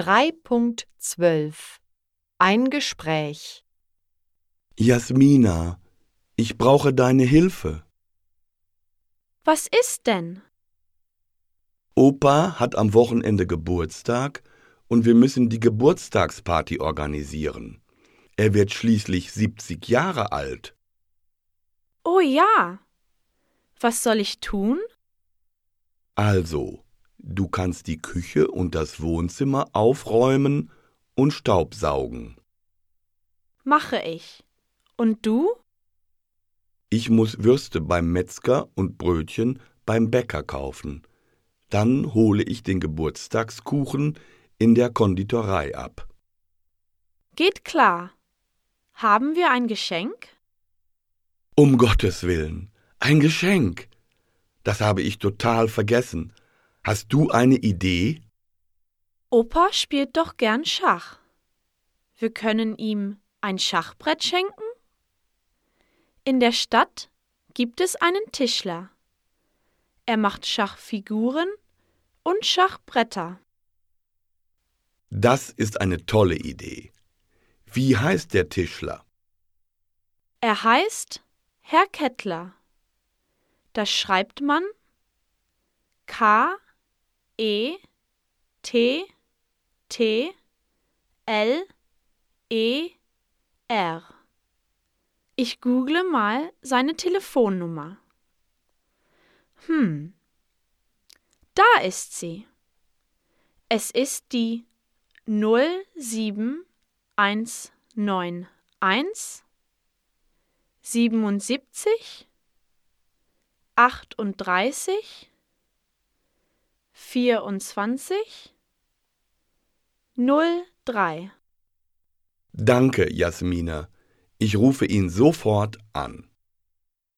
3.12 Ein Gespräch Jasmina, ich brauche deine Hilfe. Was ist denn? Opa hat am Wochenende Geburtstag und wir müssen die Geburtstagsparty organisieren. Er wird schließlich 70 Jahre alt. Oh ja. Was soll ich tun? Also, du kannst die Küche und das Wohnzimmer aufräumen und Staubsaugen. Mache ich. Und du? Ich muss Würste beim Metzger und Brötchen beim Bäcker kaufen. Dann hole ich den Geburtstagskuchen in der Konditorei ab. Geht klar. Haben wir ein Geschenk? Um Gottes Willen, ein Geschenk. Das habe ich total vergessen. Hast du eine Idee? Opa spielt doch gern Schach. Wir können ihm ein Schachbrett schenken? In der Stadt gibt es einen Tischler. Er macht Schachfiguren und Schachbretter. Das ist eine tolle Idee. Wie heißt der Tischler? Er heißt Herr Kettler. Das schreibt man K E T T L E R. Ich google mal seine Telefonnummer. Hm. Da ist sie. Es ist die 07191 77 38 24 03. Danke, Jasmina. Ich rufe ihn sofort an.